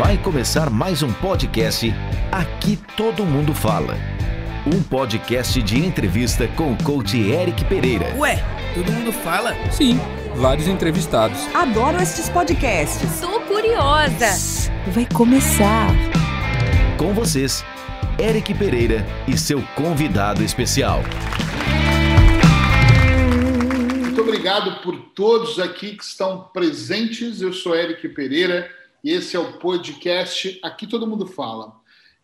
Vai começar mais um podcast Aqui Todo Mundo Fala. Um podcast de entrevista com o coach Eric Pereira. Ué, todo mundo fala? Sim, vários entrevistados. Adoro estes podcasts. Sou curiosa. Vai começar. Com vocês, Eric Pereira e seu convidado especial. Muito obrigado por todos aqui que estão presentes. Eu sou Eric Pereira esse é o podcast Aqui Todo Mundo Fala.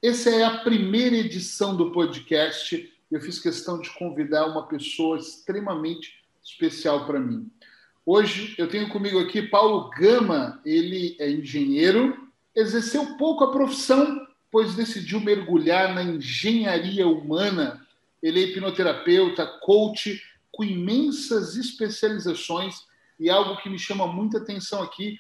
Essa é a primeira edição do podcast. Eu fiz questão de convidar uma pessoa extremamente especial para mim. Hoje eu tenho comigo aqui Paulo Gama, ele é engenheiro, exerceu pouco a profissão, pois decidiu mergulhar na engenharia humana. Ele é hipnoterapeuta, coach, com imensas especializações e algo que me chama muita atenção aqui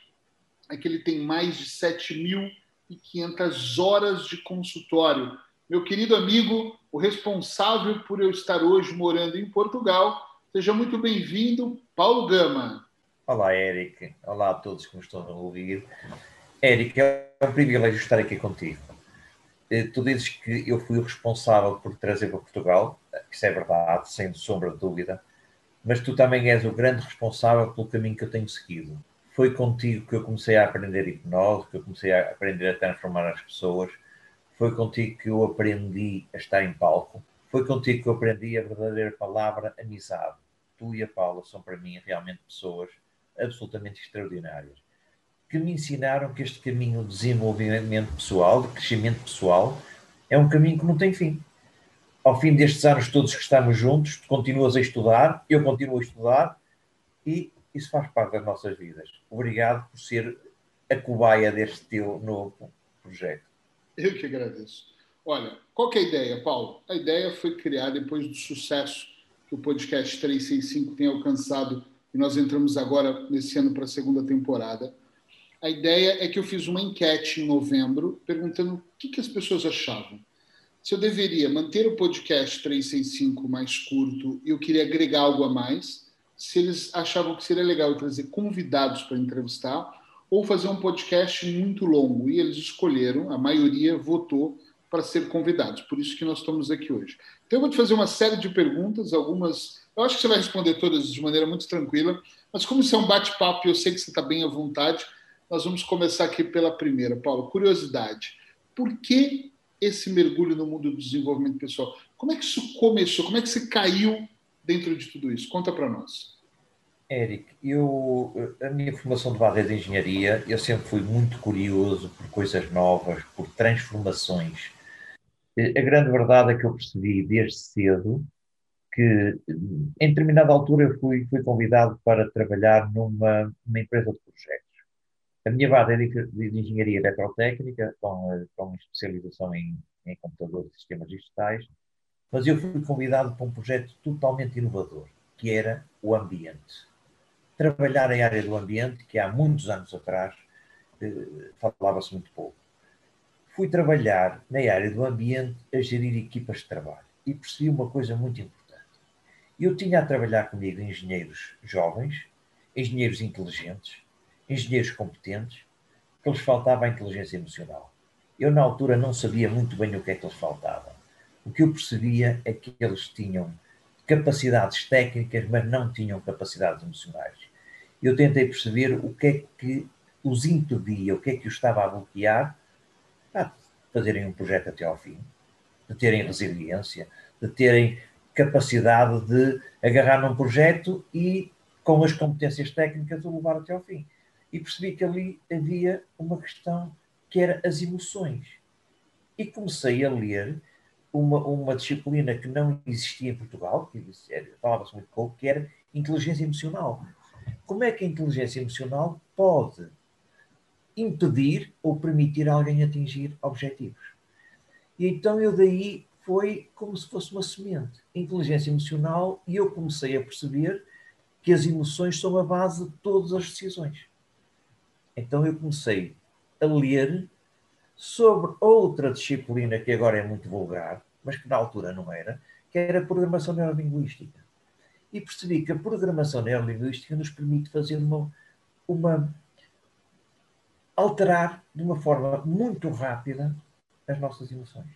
é que ele tem mais de 7.500 horas de consultório. Meu querido amigo, o responsável por eu estar hoje morando em Portugal, seja muito bem-vindo, Paulo Gama. Olá, Eric. Olá a todos que me estão a ouvir. Eric, é um privilégio estar aqui contigo. Eh, tu dizes que eu fui o responsável por trazer para Portugal, isso é verdade, sem sombra de dúvida, mas tu também és o grande responsável pelo caminho que eu tenho seguido foi contigo que eu comecei a aprender hipnose, que eu comecei a aprender a transformar as pessoas. Foi contigo que eu aprendi a estar em palco. Foi contigo que eu aprendi a verdadeira palavra amizade. Tu e a Paula são para mim realmente pessoas absolutamente extraordinárias que me ensinaram que este caminho de desenvolvimento pessoal, de crescimento pessoal, é um caminho que não tem fim. Ao fim destes anos todos que estamos juntos, tu continuas a estudar, eu continuo a estudar e isso faz parte das nossas vidas. Obrigado por ser a cobaia deste teu novo projeto. Eu que agradeço. Olha, qual é a ideia, Paulo? A ideia foi criar depois do sucesso que o podcast 365 tem alcançado e nós entramos agora nesse ano para a segunda temporada. A ideia é que eu fiz uma enquete em novembro perguntando o que, que as pessoas achavam. Se eu deveria manter o podcast 365 mais curto e eu queria agregar algo a mais, se eles achavam que seria legal trazer convidados para entrevistar ou fazer um podcast muito longo. E eles escolheram, a maioria votou para ser convidados. Por isso que nós estamos aqui hoje. Então eu vou te fazer uma série de perguntas, algumas. Eu acho que você vai responder todas de maneira muito tranquila, mas como isso é um bate-papo e eu sei que você está bem à vontade, nós vamos começar aqui pela primeira. Paulo, curiosidade. Por que esse mergulho no mundo do desenvolvimento pessoal? Como é que isso começou? Como é que você caiu dentro de tudo isso? Conta para nós. Eric, eu, a minha formação de base é de engenharia, eu sempre fui muito curioso por coisas novas, por transformações. A grande verdade é que eu percebi desde cedo que, em determinada altura, eu fui, fui convidado para trabalhar numa, numa empresa de projetos. A minha base é de, de engenharia eletrotécnica, com, com especialização em, em computadores e sistemas digitais, mas eu fui convidado para um projeto totalmente inovador, que era o ambiente. Trabalhar em área do ambiente, que há muitos anos atrás eh, falava-se muito pouco. Fui trabalhar na área do ambiente a gerir equipas de trabalho e percebi uma coisa muito importante. Eu tinha a trabalhar comigo engenheiros jovens, engenheiros inteligentes, engenheiros competentes, que lhes faltava a inteligência emocional. Eu, na altura, não sabia muito bem o que é que lhes faltava o que eu percebia é que eles tinham capacidades técnicas, mas não tinham capacidades emocionais. Eu tentei perceber o que é que os impedia, o que é que os estava a bloquear de fazerem um projeto até ao fim, de terem resiliência, de terem capacidade de agarrar num projeto e, com as competências técnicas, o levar até ao fim. E percebi que ali havia uma questão que era as emoções. E comecei a ler uma, uma disciplina que não existia em Portugal, que falava-se muito pouco, que era inteligência emocional. Como é que a inteligência emocional pode impedir ou permitir alguém atingir objetivos? E então eu daí foi como se fosse uma semente. Inteligência emocional, e eu comecei a perceber que as emoções são a base de todas as decisões. Então eu comecei a ler sobre outra disciplina que agora é muito vulgar, mas que na altura não era, que era a programação neurolinguística. E percebi que a programação neurolinguística nos permite fazer uma, uma alterar de uma forma muito rápida as nossas emoções.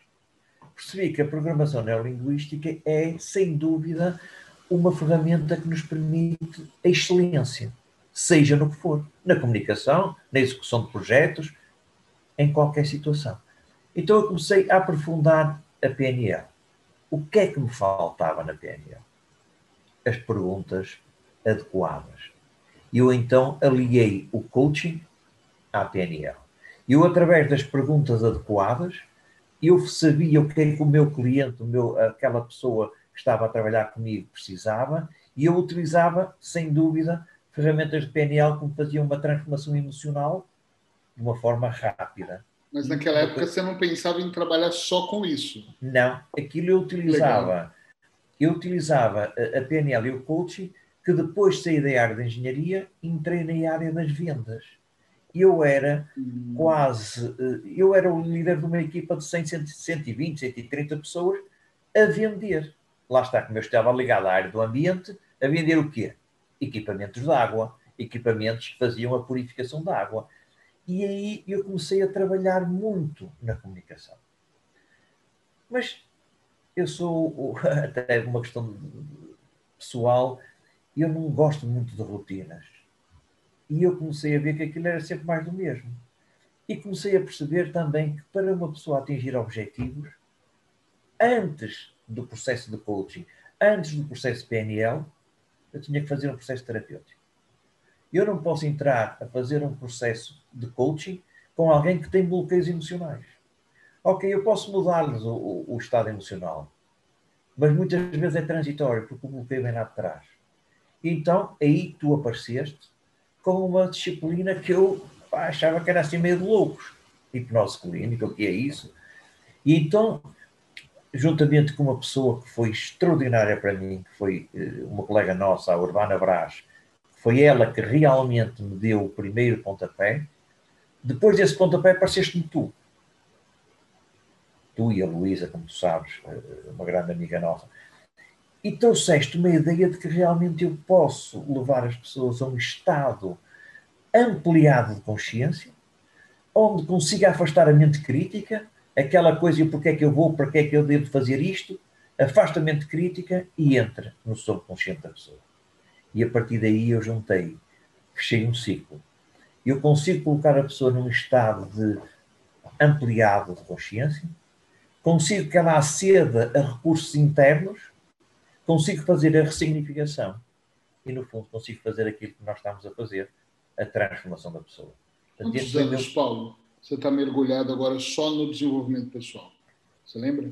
Percebi que a programação neurolinguística é, sem dúvida, uma ferramenta que nos permite a excelência, seja no que for, na comunicação, na execução de projetos, em qualquer situação. Então eu comecei a aprofundar a PNL. O que é que me faltava na PNL? As perguntas adequadas. Eu então aliei o coaching à PNL. Eu, através das perguntas adequadas, eu sabia o que é que o meu cliente, o meu, aquela pessoa que estava a trabalhar comigo precisava e eu utilizava, sem dúvida, ferramentas de PNL que me faziam uma transformação emocional de uma forma rápida. Mas naquela época você não pensava em trabalhar só com isso? Não, aquilo eu utilizava. Legal. Eu utilizava a PNL e o coaching, que depois de sair da área da engenharia, entrei na área das vendas. Eu era hum. quase, eh, eu era o líder de uma equipa de 100, 120, 130 pessoas a vender. Lá está, como eu estava ligado à área do ambiente, a vender o quê? Equipamentos de água, equipamentos que faziam a purificação da água e aí eu comecei a trabalhar muito na comunicação. Mas eu sou, até uma questão pessoal, eu não gosto muito de rotinas. E eu comecei a ver que aquilo era sempre mais do mesmo. E comecei a perceber também que para uma pessoa atingir objetivos, antes do processo de coaching, antes do processo PNL, eu tinha que fazer um processo terapêutico. Eu não posso entrar a fazer um processo de coaching com alguém que tem bloqueios emocionais. Ok, eu posso mudar-lhes o, o, o, estado emocional, mas muitas vezes é transitório, porque o bloqueio vem lá de trás. Então, aí tu apareceste com uma disciplina que eu pá, achava que era assim meio de loucos. Hipnose clínica, o que é isso? E então, juntamente com uma pessoa que foi extraordinária para mim, que foi eh, uma colega nossa, a Urbana Brás, foi ela que realmente me deu o primeiro pontapé. Depois desse pontapé, apareceste-me tu. Tu e a Luísa, como tu sabes, eh, uma grande amiga nossa. E trouxeste uma ideia de que realmente eu posso levar as pessoas a um estado ampliado de consciência, onde consiga afastar a mente crítica, aquela coisa, porque é que eu vou, para que é que eu devo fazer isto, afasta a mente crítica e entra no subconsciente da pessoa. E a partir daí eu juntei, fechei um ciclo. Eu consigo colocar a pessoa num estado de ampliado de consciência, consigo que ela aceda a recursos internos, consigo fazer a ressignificação e, no fundo, consigo fazer aquilo que nós estamos a fazer, a transformação da pessoa. Quantos anos, Paulo, você está mergulhado agora só no desenvolvimento pessoal? Você lembra?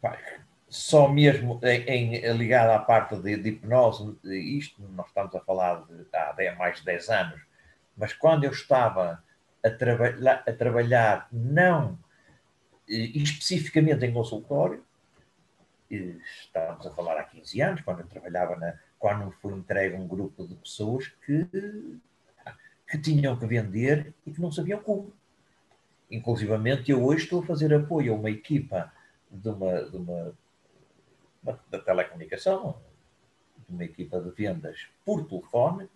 Pai, só mesmo em, em ligado à parte de, de, hipnose, isto nós estamos a falar de há mais de 10 anos, mas quando eu estava a, traba a trabalhar não eh, especificamente em consultório, estávamos a falar há 15 anos, quando eu trabalhava na, quando foi entregue um grupo de pessoas que, que tinham que vender e que não sabiam como. Inclusivamente eu hoje estou a fazer apoio a uma equipa de uma, de uma da telecomunicação, de uma equipa de vendas por telefone,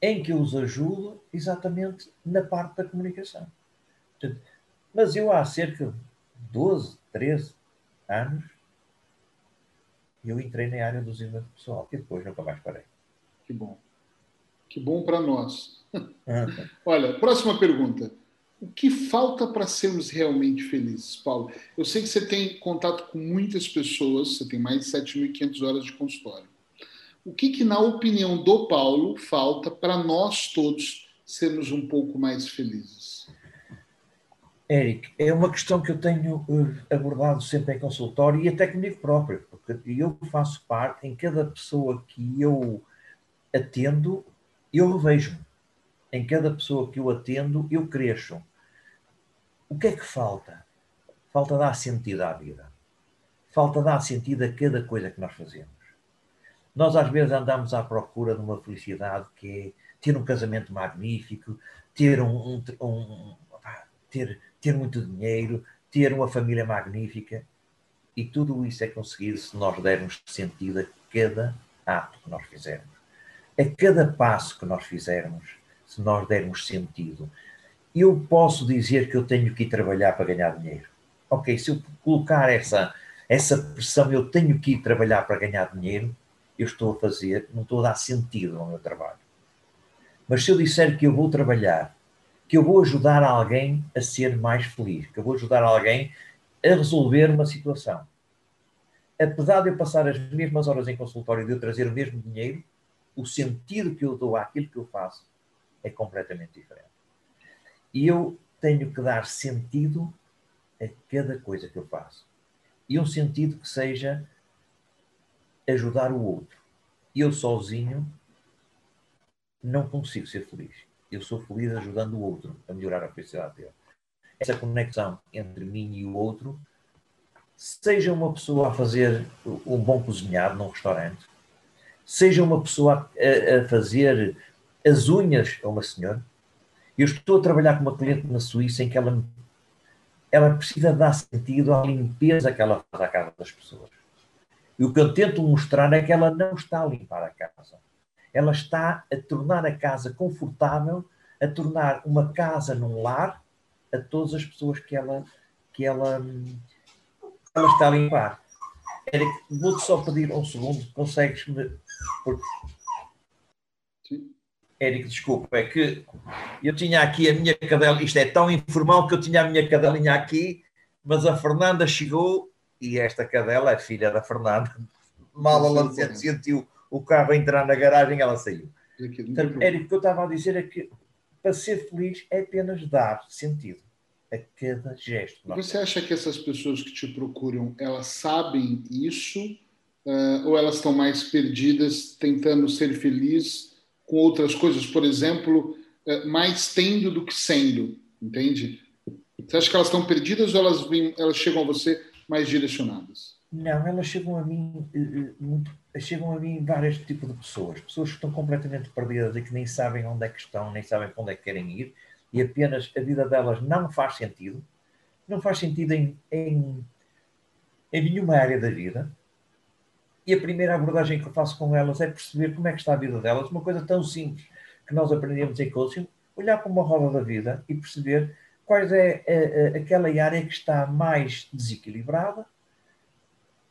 em que eu os ajudo exatamente na parte da comunicação. Mas eu há cerca de 12, 13 anos, eu entrei na área do desenvolvimento pessoal, e depois nunca mais parei. Que bom. Que bom para nós. Olha, próxima pergunta. O que falta para sermos realmente felizes, Paulo? Eu sei que você tem contato com muitas pessoas, você tem mais de 7.500 horas de consultório. O que, que, na opinião do Paulo, falta para nós todos sermos um pouco mais felizes? Eric, é uma questão que eu tenho eh, abordado sempre em consultório e até comigo próprio, porque eu faço parte, em cada pessoa que eu atendo, eu revejo. Em cada pessoa que eu atendo, eu cresço. O que é que falta? Falta dar sentido à vida. Falta dar sentido a cada coisa que nós fazemos. Nós às vezes andamos à procura de uma felicidade que é ter um casamento magnífico, ter um, um, um ter, ter muito dinheiro, ter uma família magnífica. E tudo isso é conseguido se nós dermos sentido a cada ato que nós fizermos. A cada passo que nós fizermos, se nós dermos sentido. eu posso dizer que eu tenho que ir trabalhar para ganhar dinheiro. Ok, se eu colocar essa, essa pressão, eu tenho que ir trabalhar para ganhar dinheiro, eu estou a fazer, não estou a dar sentido ao meu trabalho. Mas se eu disser que eu vou trabalhar, que eu vou ajudar alguém a ser mais feliz, que eu vou ajudar alguém a resolver uma situação, apesar de eu passar as mesmas horas em consultório e de eu trazer o mesmo dinheiro, o sentido que eu dou àquilo que eu faço é completamente diferente. E eu tenho que dar sentido a cada coisa que eu faço. E um sentido que seja ajudar o outro. Eu sozinho não consigo ser feliz. Eu sou feliz ajudando o outro a melhorar a felicidade dele. Essa conexão entre mim e o outro, seja uma pessoa a fazer um bom cozinhado num restaurante, seja uma pessoa a, a fazer as unhas a uma senhora. Eu estou a trabalhar com uma cliente na Suíça em que ela, ela precisa dar sentido à limpeza que ela faz à casa das pessoas. E o que eu tento mostrar é que ela não está a limpar a casa. Ela está a tornar a casa confortável, a tornar uma casa num lar a todas as pessoas que ela, que ela, ela está a limpar. Eric, vou-te só pedir um segundo, consegues-me. Érico, desculpa, é que eu tinha aqui a minha cadela, isto é tão informal que eu tinha a minha cadelinha aqui, mas a Fernanda chegou e esta cadela é filha da Fernanda. Mal ela sentiu o carro entrar na garagem, ela saiu. Portanto, Érico, o que eu estava a dizer é que para ser feliz é apenas dar sentido a cada gesto. Você acha que essas pessoas que te procuram, elas sabem isso uh, ou elas estão mais perdidas tentando ser felizes com outras coisas? Por exemplo, uh, mais tendo do que sendo, entende? Você acha que elas estão perdidas ou elas, elas chegam a você mais direcionadas? Não, elas chegam a mim eh, muito, chegam a mim vários tipos de pessoas, pessoas que estão completamente perdidas e que nem sabem onde é que estão, nem sabem para onde é que querem ir, e apenas a vida delas não faz sentido, não faz sentido em, em, em nenhuma área da vida. E a primeira abordagem que eu faço com elas é perceber como é que está a vida delas, uma coisa tão simples que nós aprendemos em coaching, olhar para uma roda da vida e perceber quais é a, a, aquela área que está mais desequilibrada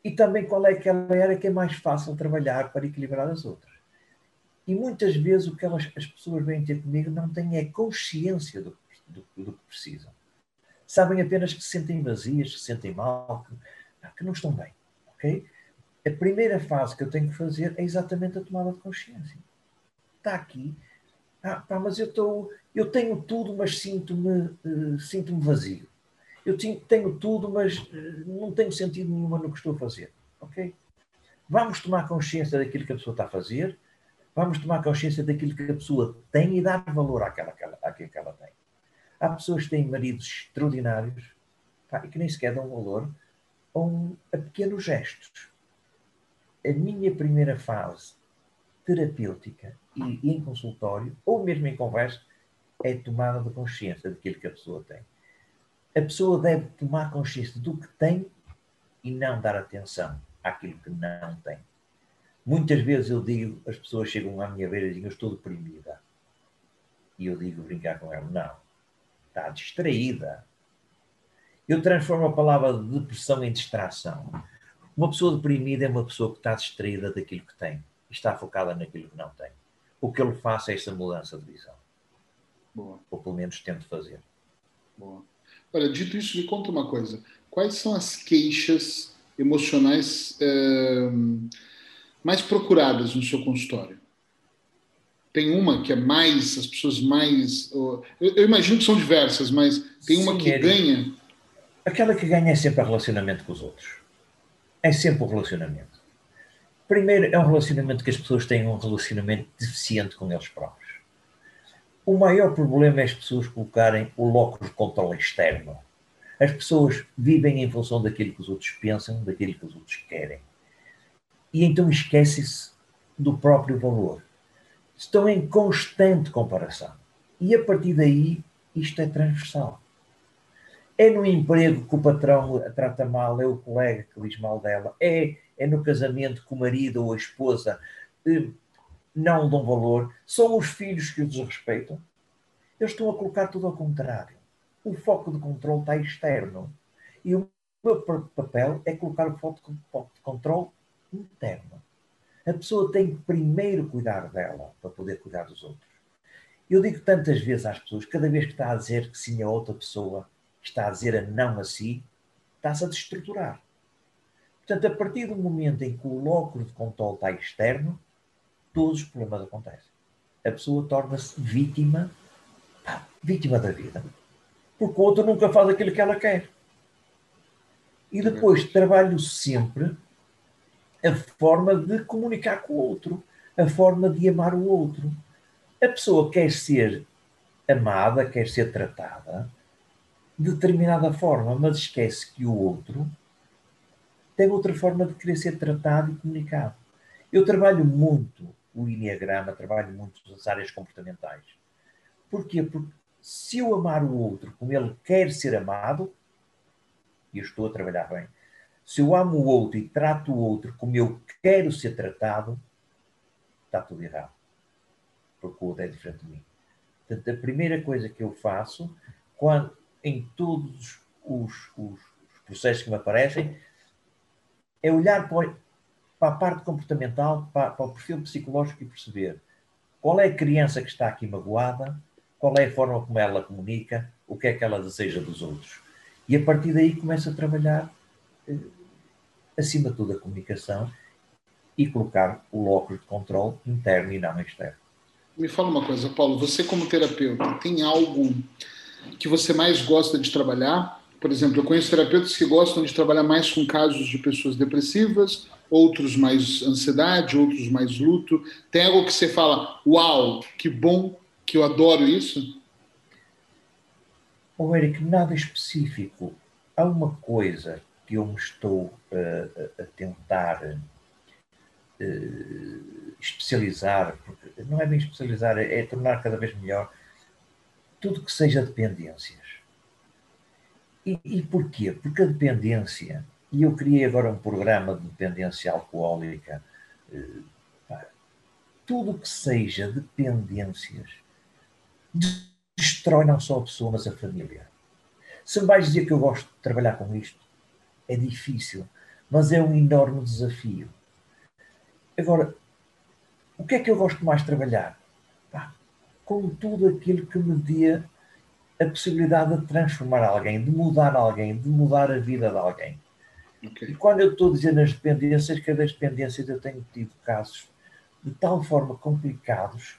e também qual é aquela área que é mais fácil trabalhar para equilibrar as outras. E muitas vezes o que elas, as pessoas vêm ter comigo não têm é consciência do, do, do, que precisam. Sabem apenas que se sentem vazias, que se sentem mal, que, que não estão bem. ok? A primeira fase que eu tenho que fazer é exatamente a tomada de consciência. Está aqui. Ah, pá, mas eu, tô, eu tenho tudo, mas sinto-me uh, sinto vazio. Eu tenho tudo, mas uh, não tenho sentido nenhuma no que estou a fazer. Ok? Vamos tomar consciência daquilo que a pessoa está a fazer Vamos tomar consciência daquilo que a pessoa tem e dar valor àquela, àquela, àquilo que ela tem. Há pessoas que têm maridos extraordinários pá, e que nem sequer dão valor a, um, a pequenos gestos. A minha primeira fase terapêutica e, em consultório, ou mesmo em conversa, é tomada de consciência daquilo que a pessoa tem. A pessoa deve tomar consciência do que tem e não dar atenção àquilo que não tem. Muitas vezes eu digo, as pessoas chegam à minha beira e dizem, eu estou deprimida. E eu digo, brincar com ela, não, está distraída. Eu transformo a palavra depressão em distração. Uma pessoa deprimida é uma pessoa que está distraída daquilo que tem e está focada naquilo que não tem. O que eu lhe faço é esta mudança de visão. Boa. Ou pelo menos tento fazer. Boa. Olha, dito isso, me conta uma coisa. Quais são as queixas emocionais eh, mais procuradas no seu consultório? Tem uma que é mais, as pessoas mais. Eu, eu imagino que são diversas, mas tem uma Sim, que é ganha. Aquela que ganha é sempre o relacionamento com os outros. É sempre o relacionamento. Primeiro, é um relacionamento que as pessoas têm um relacionamento deficiente com eles próprios. O maior problema é as pessoas colocarem o locus de controle externo. As pessoas vivem em função daquilo que os outros pensam, daquilo que os outros querem e então esquecem-se do próprio valor. Estão em constante comparação. E a partir daí, isto é transversal. É no emprego que o patrão a trata mal, é o colega que diz mal dela, é, é no casamento que o marido ou a esposa eh, não dão valor, são os filhos que o desrespeitam. Eu estou a colocar tudo ao contrário. O foco de controle está externo. E o meu papel é colocar o foco de controle interno. A pessoa tem que primeiro cuidar dela para poder cuidar dos outros. Eu digo tantas vezes às pessoas, cada vez que está a dizer que sim a outra pessoa, está a dizer a não a si, está-se a destruturar. Portanto, a partir do momento em que o locro de controle está externo, todos os problemas acontecem. A pessoa torna-se vítima, pá, vítima da vida. Porque o outro nunca faz aquilo que ela quer. E depois trabalho sempre a forma de comunicar com o outro, a forma de amar o outro. A pessoa quer ser amada, quer ser tratada de determinada forma, mas esquece que o outro tem outra forma de querer ser tratado e comunicado. Eu trabalho muito o Enneagrama, trabalho muito as áreas comportamentais. Porquê? Porque se eu amar o outro como ele quer ser amado, e eu estou a trabalhar bem, se eu amo o outro e trato o outro como eu quero ser tratado, está tudo errado. Porque o outro é diferente de mim. Portanto, a primeira coisa que eu faço, quando, em todos os, os, os processos que me aparecem, é olhar para, para a parte comportamental, para, para, o perfil psicológico e perceber qual é a criança que está aqui magoada, qual é a forma como ela comunica, o que é que ela deseja dos outros. E a partir daí começa a trabalhar eh, acima de tudo, a comunicação e colocar o locus de controle interno e não externo. Me fala uma coisa, Paulo, você como terapeuta, tem algo que você mais gosta de trabalhar? Por exemplo, eu conheço terapeutas que gostam de trabalhar mais com casos de pessoas depressivas, outros mais ansiedade, outros mais luto. Tem algo que você fala, uau, que bom, que eu adoro isso? Ô, Eric, nada específico. Há uma coisa que eu me estou uh, a tentar uh, especializar, porque não é bem especializar, é, é, tornar cada vez melhor tudo que seja dependências. E, e porquê? Porque a dependência, e eu criei agora um programa de dependência alcoólica, uh, tudo que seja dependências destrói não só a pessoa, mas a família. Se me vais dizer que eu gosto de trabalhar com isto, é difícil, mas é um enorme desafio. Agora, o que é que eu gosto mais de trabalhar? Com tudo aquilo que me dê a possibilidade de transformar alguém, de mudar alguém, de mudar a vida de alguém. Okay. E quando eu estou a dizer nas dependências, cada dependência eu tenho tido casos de tal forma complicados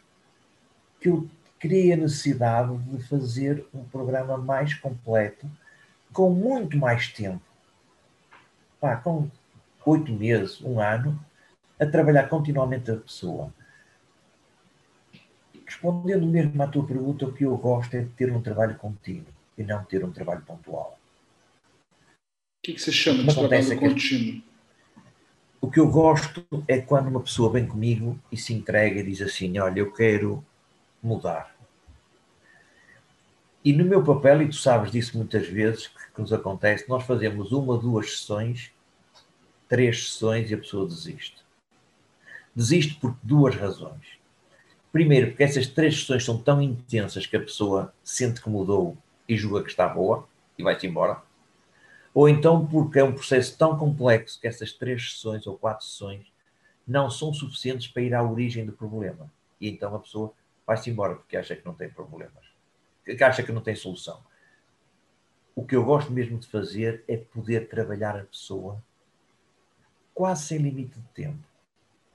que eu criei a necessidade de fazer um programa mais completo, com muito mais tempo, pá, com oito meses, um ano, a trabalhar continuamente a pessoa. Respondendo mesmo à tua pergunta, o que eu gosto é de ter um trabalho contínuo e não ter um trabalho pontual. O que, é que você chama de trabalho é contínuo? O que eu gosto é quando uma pessoa vem comigo e se entrega e diz assim: Olha, eu quero mudar. E no meu papel, e tu sabes disso muitas vezes, que, que nos acontece, nós fazemos uma, duas sessões três sessões e a pessoa desiste. Desiste por duas razões. Primeiro, porque essas três sessões são tão intensas que a pessoa sente que mudou e julga que está boa e vai-se embora. Ou então porque é um processo tão complexo que essas três sessões ou quatro sessões não são suficientes para ir à origem do problema. E então a pessoa vai-se embora porque acha que não tem problemas, que acha que não tem solução. O que eu gosto mesmo de fazer é poder trabalhar a pessoa quase sem limite de tempo.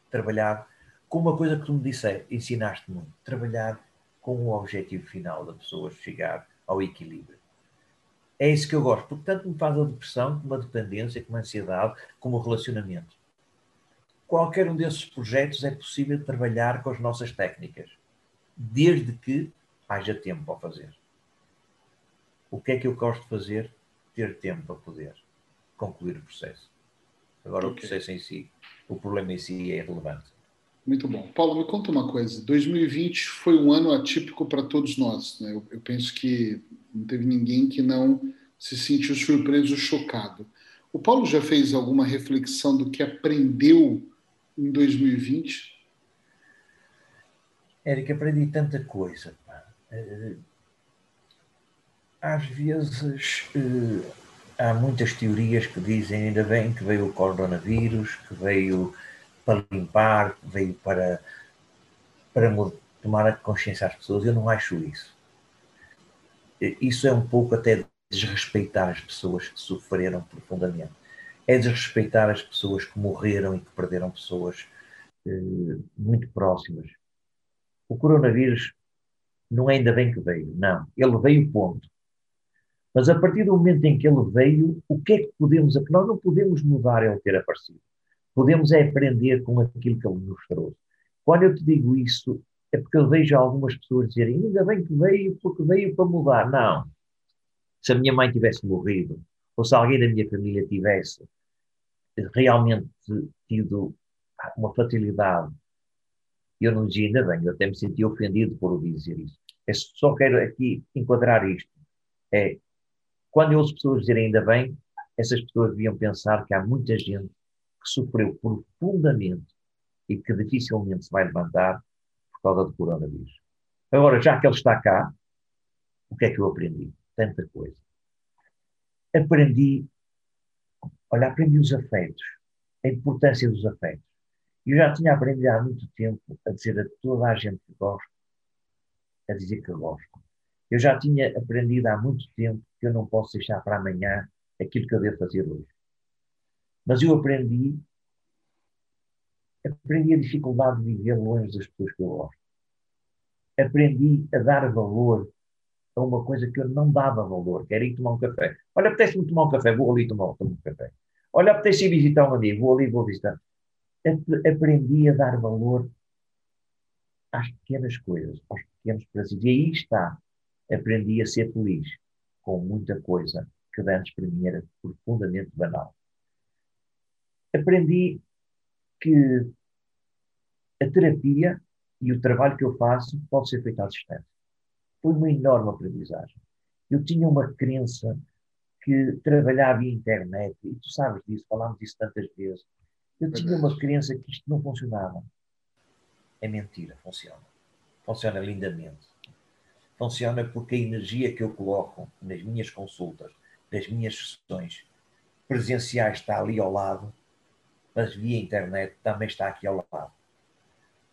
Trabalhar com uma coisa que tu me disse, ensinaste muito, trabalhar com o objetivo final da pessoa chegar ao equilíbrio. É isso que eu gosto, porque tanto me faz a depressão, como a dependência, como a ansiedade, como o relacionamento. Qualquer um desses projetos é possível trabalhar com as nossas técnicas, desde que haja tempo para fazer. O que é que eu gosto de fazer? Ter tempo para poder concluir o processo. Agora okay. o processo em si, o problema em si é relevante. Muito bom. Paulo, me conta uma coisa. 2020 foi um ano atípico para todos nós. Né? Eu, eu, penso que não teve ninguém que não se sentiu surpreso, chocado. O Paulo já fez alguma reflexão do que aprendeu em 2020? Érica, aprendi tanta coisa. às vezes eh, há muitas teorias que dizem ainda bem que veio o coronavírus, que veio para limpar, veio para, para tomar a consciência às pessoas. Eu não acho isso. Isso é um pouco até desrespeitar as pessoas que sofreram profundamente. É desrespeitar as pessoas que morreram e que perderam pessoas eh, muito próximas. O coronavírus não é ainda bem que veio, não. Ele veio, ponto. Mas a partir do momento em que ele veio, o que é que podemos. Nós não podemos mudar ele ter aparecido. Podemos é aprender com aquilo que ele nos trouxe. Quando eu te digo isso, é porque eu vejo algumas pessoas dizerem ainda bem que veio porque veio para mudar. Não. Se a minha mãe tivesse morrido, ou se alguém da minha família tivesse realmente tido uma fatalidade, eu não dizia ainda bem, eu até me senti ofendido por dizer isso. Eu só quero aqui enquadrar isto. É, quando eu ouço pessoas dizerem ainda bem, essas pessoas deviam pensar que há muita gente que sofreu profundamente e que dificilmente se vai levantar por causa do coronavírus. Agora, já que ele está cá, o que é que eu aprendi? Tanta coisa. Aprendi, olha, aprendi os afetos, a importância dos afetos. Eu já tinha aprendido há muito tempo a dizer a toda a gente que gosto, a dizer que gosto. Eu já tinha aprendido há muito tempo que eu não posso deixar para amanhã aquilo que eu devo fazer hoje. Mas eu aprendi, aprendi a dificuldade de viver longe das pessoas que eu gosto. Aprendi a dar valor a uma coisa que eu não dava valor, que era ir tomar um café. Olha, apetece-me tomar um café, vou ali tomar, tomar um café. Olha, apetece ir visitar um amigo, vou ali, vou visitar. Aprendi a dar valor às pequenas coisas, aos pequenos prazeres. E aí está aprendi a ser feliz com muita coisa que antes para mim era profundamente banal. Aprendi que a terapia e o trabalho que eu faço pode ser feito à distância. Foi uma enorme aprendizagem. Eu tinha uma crença que trabalhava via internet, e tu sabes disso, falámos disso tantas vezes. Eu tinha uma crença que isto não funcionava. É mentira, funciona. Funciona lindamente funciona porque a energia que eu coloco nas minhas consultas, nas minhas sessões presenciais está ali ao lado, mas via internet também está aqui ao lado.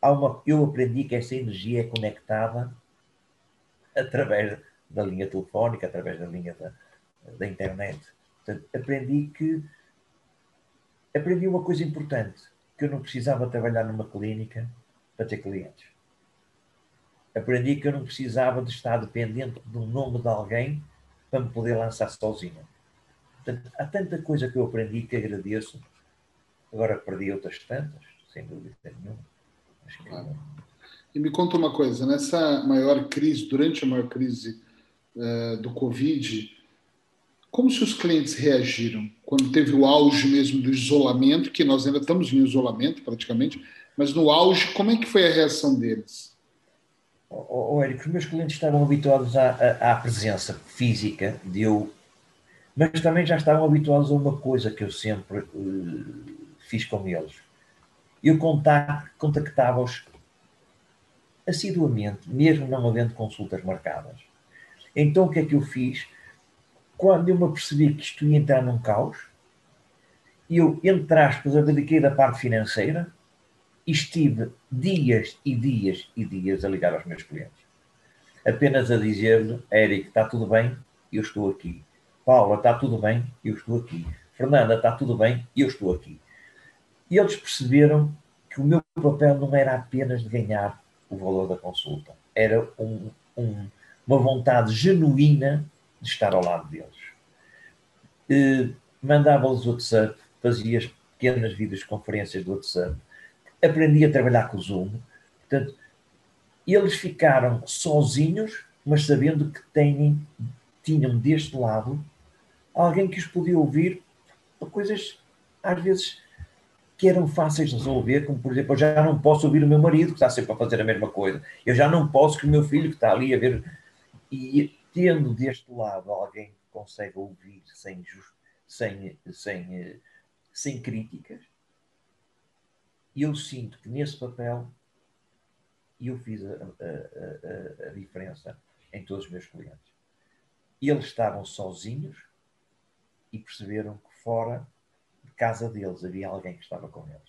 Uma, eu aprendi que essa energia é conectada através da linha telefónica, através da linha da, da internet. Portanto, aprendi que aprendi uma coisa importante, que eu não precisava trabalhar numa clínica para ter clientes aprendi que eu não precisava de estar dependente do nome de alguém para me poder lançar sozinho. Portanto, há tanta coisa que eu aprendi que agradeço. Agora perdi outras tantas, sem dúvida nenhuma. Claro. E me conta uma coisa, nessa maior crise, durante a maior crise uh, do Covid, como se os clientes reagiram quando teve o auge mesmo do isolamento, que nós ainda estamos em isolamento praticamente, mas no auge, como é que foi a reação deles? oh, oh, Érico, os meus clientes estavam habituados à, à, à, presença física de eu, mas também já estavam habituados a uma coisa que eu sempre uh, fiz com eles. Eu contactava-os assiduamente, mesmo não havendo consultas marcadas. Então o que é que eu fiz? Quando eu me apercebi que isto ia entrar num caos, eu, entre aspas, abdiquei da parte financeira estive dias e dias e dias a ligar aos meus clientes. Apenas a dizer-lhe, Eric, está tudo bem? Eu estou aqui. Paula, está tudo bem? Eu estou aqui. Fernanda, está tudo bem? Eu estou aqui. E eles perceberam que o meu papel não era apenas de ganhar o valor da consulta, era um, um, uma vontade genuína de estar ao lado deles. Eh, Mandava-lhes WhatsApp, fazia as pequenas videoconferências do WhatsApp, aprendi a trabalhar com o Zoom. Portanto, eles ficaram sozinhos, mas sabendo que têm, tinham deste lado alguém que os podia ouvir coisas, às vezes, que eram fáceis de resolver, como por exemplo, eu já não posso ouvir o meu marido que está sempre a fazer a mesma coisa, eu já não posso que o meu filho que está ali a ver. E tendo deste lado alguém que consegue ouvir sem, sem, sem, sem críticas, eu sinto que nesse papel eu fiz a, a, a, a, diferença em todos os meus clientes. Eles estavam sozinhos e perceberam que fora casa deles havia alguém que estava com eles.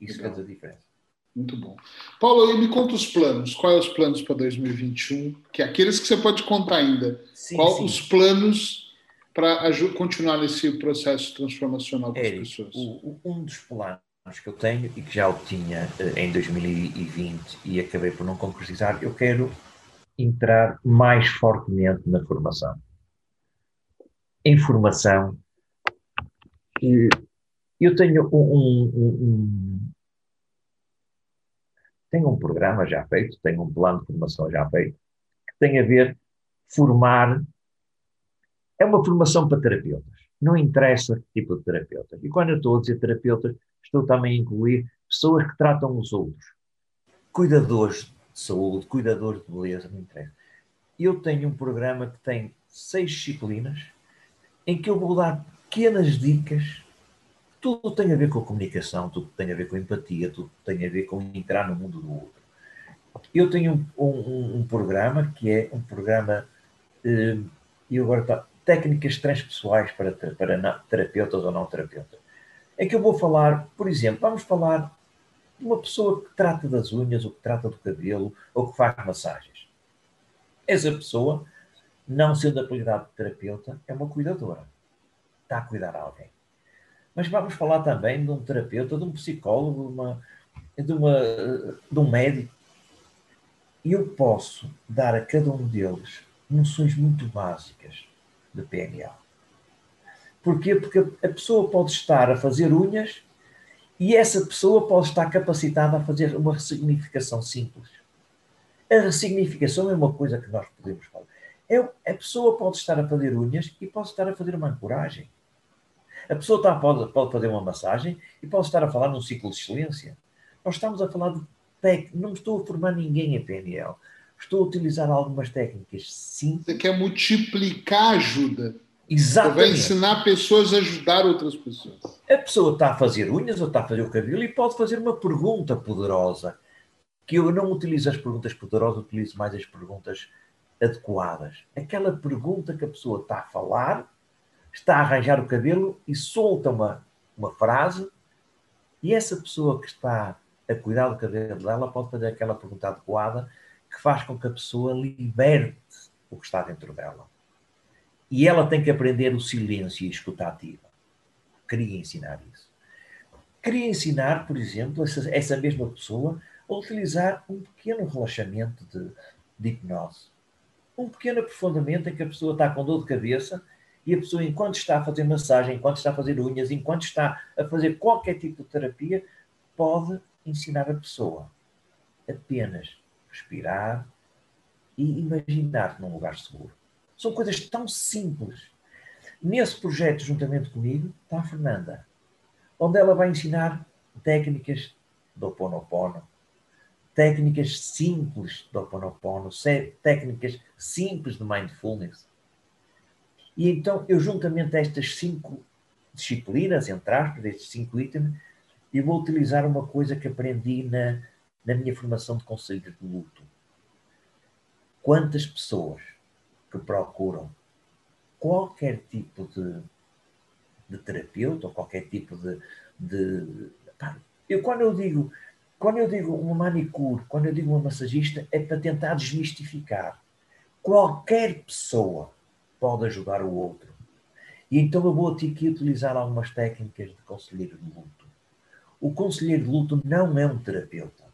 Isso Legal. fez a diferença. Muito bom. Paulo, e me conta os planos. Quais os planos para 2021? Que é aqueles que você pode contar ainda. Sim, Quais sim. os planos para continuar nesse processo transformacional com as Eric, pessoas? o- um dos planos que eu tenho e que já o tinha eh, em 2020 e acabei por não concretizar, eu quero entrar mais fortemente na formação. Em formação, eu tenho um, um- um- tenho um programa já feito, tenho um plano de formação já feito, que tem a ver formar é uma formação para terapeutas. Não interessa que tipo de terapeuta. E quando eu estou a dizer terapeutas, estou também a incluir pessoas que tratam os outros. Cuidadores de saúde, cuidadores de beleza, não interessa. Eu tenho um programa que tem seis disciplinas em que eu vou dar pequenas dicas. Tudo tem a ver com a comunicação, tudo tem a ver com a empatia, tudo tem a ver com entrar no mundo do outro. Eu tenho um, um- um programa que é um programa eh, e agora está, técnicas transpessoais para, para terapeutas ou não terapeutas. É que eu vou falar, por exemplo, vamos falar de uma pessoa que trata das unhas, ou que trata do cabelo, ou que faz massagens. Essa pessoa, não sendo apelidada de terapeuta, é uma cuidadora. Está a cuidar a alguém. Mas vamos falar também de um terapeuta, de um psicólogo, de, uma, de, uma, de um médico. E eu posso dar a cada um deles noções muito básicas de PNL. Porquê? Porque a pessoa pode estar a fazer unhas e essa pessoa pode estar capacitada a fazer uma ressignificação simples. A ressignificação é uma coisa que nós podemos falar. É, a pessoa pode estar a fazer unhas e pode estar a fazer uma ancoragem. A pessoa está, pode, pode fazer uma massagem e pode estar a falar num ciclo de excelência. Nós estamos a falar de técnicas. Não estou a formar ninguém em PNL. Estou a utilizar algumas técnicas simples. Você quer multiplicar a ajuda. Você vai Exatamente. ensinar pessoas a ajudar outras pessoas. A pessoa está a fazer unhas ou está a fazer o cabelo e pode fazer uma pergunta poderosa. Que eu não utilizo as perguntas poderosas, utilizo mais as perguntas adequadas. Aquela pergunta que a pessoa está a falar, está a arranjar o cabelo e solta uma, uma frase, e essa pessoa que está a cuidar do cabelo dela pode fazer aquela pergunta adequada que faz com que a pessoa liberte o que está dentro dela. E ela tem que aprender o silêncio e a escuta ativa queria ensinar isso. Queria ensinar, por exemplo, essa, essa mesma pessoa a utilizar um pequeno relaxamento de, de hipnose. Um pequeno aprofundamento em que a pessoa está com dor de cabeça e a pessoa, enquanto está a fazer massagem, enquanto está a fazer unhas, enquanto está a fazer qualquer tipo de terapia, pode ensinar a pessoa apenas respirar e imaginar num lugar seguro. São coisas tão simples. Nesse projeto, juntamente comigo, está a Fernanda, onde ela vai ensinar técnicas do Ponopono, técnicas simples do Ponopono, técnicas simples de mindfulness. E então, eu, juntamente a estas cinco disciplinas, entre aspas, estes cinco itens, eu vou utilizar uma coisa que aprendi na, na minha formação de conselhos de luto. Quantas pessoas que procuram qualquer tipo de, de terapeuta ou qualquer tipo de, de eu quando eu digo quando eu digo uma manicure, quando eu digo uma massagista, é para tentar desmistificar. Qualquer pessoa pode ajudar o outro. E então eu vou aqui utilizar algumas técnicas de conselheiro de luto. O conselheiro de luto não é um terapeuta.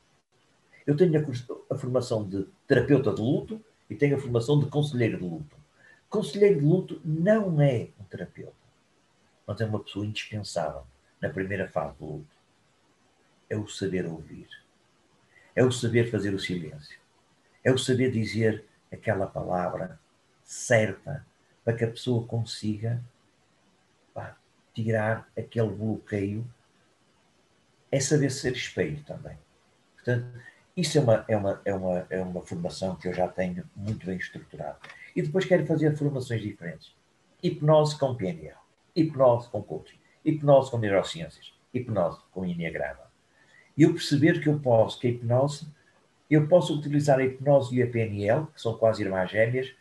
Eu tenho a, a formação de terapeuta de luto e tenho a formação de conselheiro de luto. Conselheiro de luto não é um terapeuta, mas é uma pessoa indispensável na primeira fase do luto. É o saber ouvir, é o saber fazer o silêncio, é o saber dizer aquela palavra certa para que a pessoa consiga pá, tirar aquele bloqueio. É saber ser espelho também. Portanto, isso é uma, é, uma, é, uma, é uma formação que eu já tenho muito bem estruturada. E depois quero fazer formações diferentes. Hipnose com PNL, hipnose com coaching, hipnose com neurociências, hipnose com enneagrama. E eu perceber que eu posso, que a hipnose, eu posso utilizar a hipnose e a PNL, que são quase irmãs gêmeas,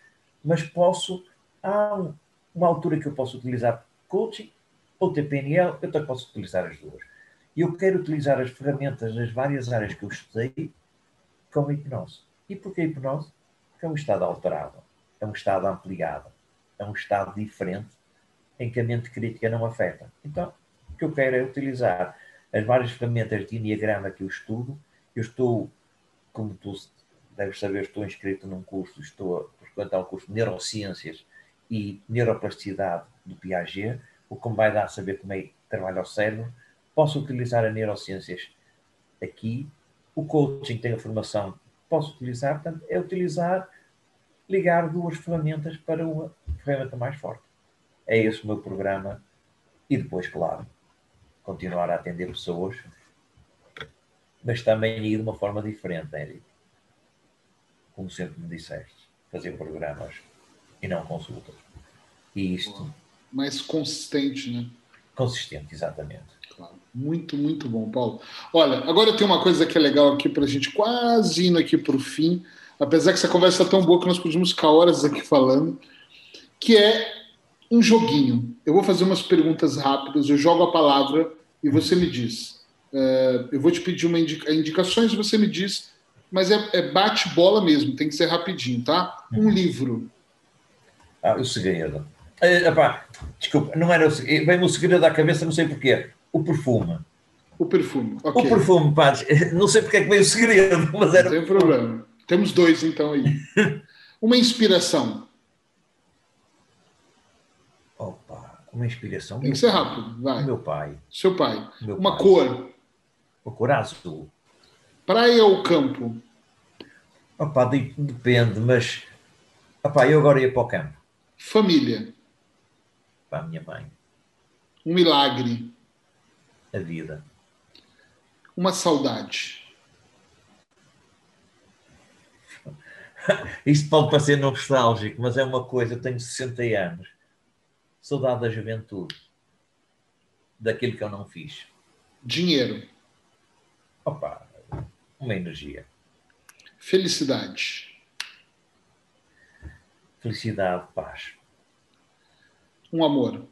mas posso há um, uma altura que eu posso utilizar coaching ou TPNL, eu também posso utilizar as duas. E eu quero utilizar as ferramentas das várias áreas que eu estudei como hipnose. E porquê hipnose? Porque é um estado alterado, é um estado ampliado, é um estado diferente em que a mente crítica não afeta. Então, o que eu quero é utilizar as várias ferramentas de Enneagrama que eu estudo. Eu estou, como tu deves saber, estou inscrito num curso, estou a frequentar um curso de Neurociências e Neuroplasticidade do Piaget, o que me vai dar a saber como é que trabalha o cérebro. Posso utilizar a Neurociências aqui. O coaching tem a formação, posso utilizar, portanto, é utilizar, ligar duas ferramentas para uma ferramenta mais forte. É esse o meu programa. E depois, claro, continuar a atender pessoas, mas também ir de uma forma diferente, Henrique. Como sempre me disseste, fazer programas e não consultas. E isto. Mais consistente, né? Consistente, exatamente. Claro. Muito, muito bom, Paulo. Olha, agora tem uma coisa que é legal aqui para a gente quase indo aqui para o fim, apesar que essa conversa é tão boa que nós podemos ficar horas aqui falando, que é um joguinho. Eu vou fazer umas perguntas rápidas, eu jogo a palavra e você me diz. Uh, eu vou te pedir uma indica indicações e você me diz, mas é, é bate-bola mesmo, tem que ser rapidinho, tá? Um livro. Ah, o segredo. Epá, desculpa, não era o segredo, vem-me o segredo da cabeça, não sei porquê. O perfume. O perfume, okay. O perfume, pá, não sei porque é que veio o segredo, mas era. Não tem problema. Temos dois então aí. uma inspiração. Uma inspiração. Tem que ser rápido, vai. Meu pai. Seu pai. Meu Uma pai. cor. Uma cor azul. Praia ou campo? Opa, depende, mas. Opa, eu agora ia para o campo. Família. Para a minha mãe. Um milagre. A vida. Uma saudade. Isto pode parecer nostálgico, mas é uma coisa. Eu tenho 60 anos saudade da juventude, daquilo que eu não fiz. Dinheiro. Opa, uma energia. Felicidade. Felicidade, paz. Um amor.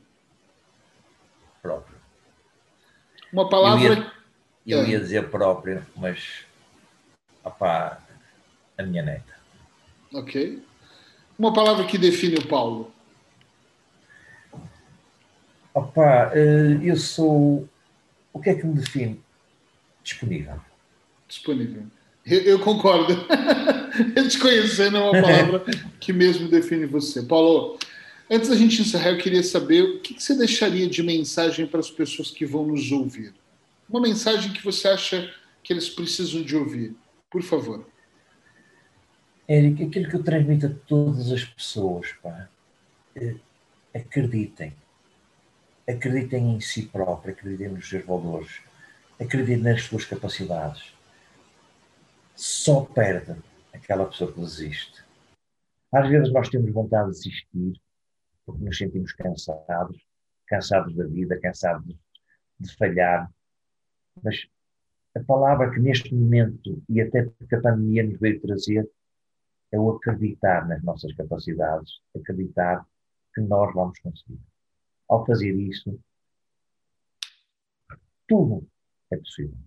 Próprio. Uma palavra. Eu ia, eu ia dizer próprio, mas. Opá, a minha neta. Ok. Uma palavra que define o Paulo. Opa, eh, eu sou. O que é que me define? Disponível. Disponível. Eu, eu concordo. Desconhecendo é uma palavra que mesmo define você. Paulo, antes da gente encerrar, eu queria saber o que, você deixaria de mensagem para as pessoas que vão nos ouvir. Uma mensagem que você acha que eles precisam de ouvir. Por favor. Érico, aquilo que eu transmito a todas as pessoas, pá, eh, acreditem acreditem em si próprio, acreditem nos seus valores, acreditem nas suas capacidades. Só perde aquela pessoa que desiste. Às vezes nós temos vontade de desistir porque nos sentimos cansados, cansados da vida, cansados de, de falhar. Mas a palavra que neste momento, e até porque a pandemia nos veio trazer, é o acreditar nas nossas capacidades, acreditar que nós vamos conseguir ao fazer isto, tudo é possível.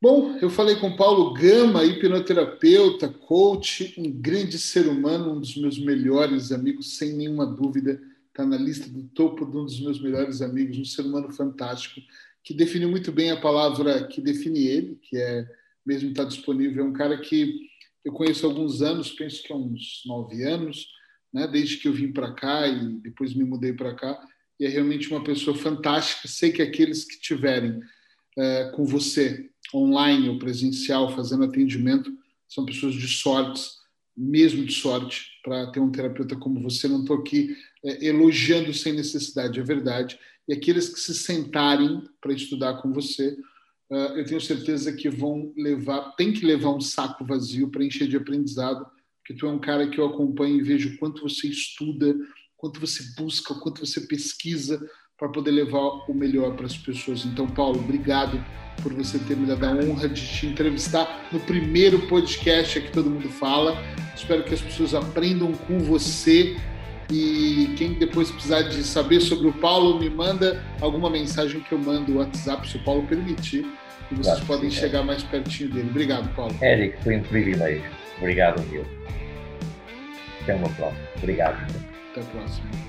Bom, eu falei com Paulo Gama, hipnoterapeuta, coach, um grande ser humano, um dos meus melhores amigos, sem nenhuma dúvida, está na lista do topo de um dos meus melhores amigos, um ser humano fantástico, que definiu muito bem a palavra que define ele, que é mesmo está disponível. É um cara que eu conheço há alguns anos, penso que há uns nove anos, né, desde que eu vim para cá e depois me mudei para cá. E é realmente uma pessoa fantástica. Sei que aqueles que tiverem é, com você online ou presencial fazendo atendimento são pessoas de sorte, mesmo de sorte, para ter um terapeuta como você. Não estou aqui é, elogiando sem necessidade, é verdade. E aqueles que se sentarem para estudar com você, é, eu tenho certeza que vão levar, tem que levar um saco vazio para encher de aprendizado que tu é um cara que eu acompanho e vejo quanto você estuda, quanto você busca, quanto você pesquisa para poder levar o melhor para as pessoas. Então, Paulo, obrigado por você ter me dado a honra de te entrevistar no primeiro podcast que todo mundo fala. Espero que as pessoas aprendam com você E quem depois precisar de saber sobre o Paulo, me manda alguma mensagem que eu mando o WhatsApp, se o Paulo permitir, e vocês claro, podem sim, chegar é. mais pertinho dele. Obrigado, Paulo. Eric, foi um privilégio. Obrigado, meu. Até uma próxima. Obrigado. Até a próxima.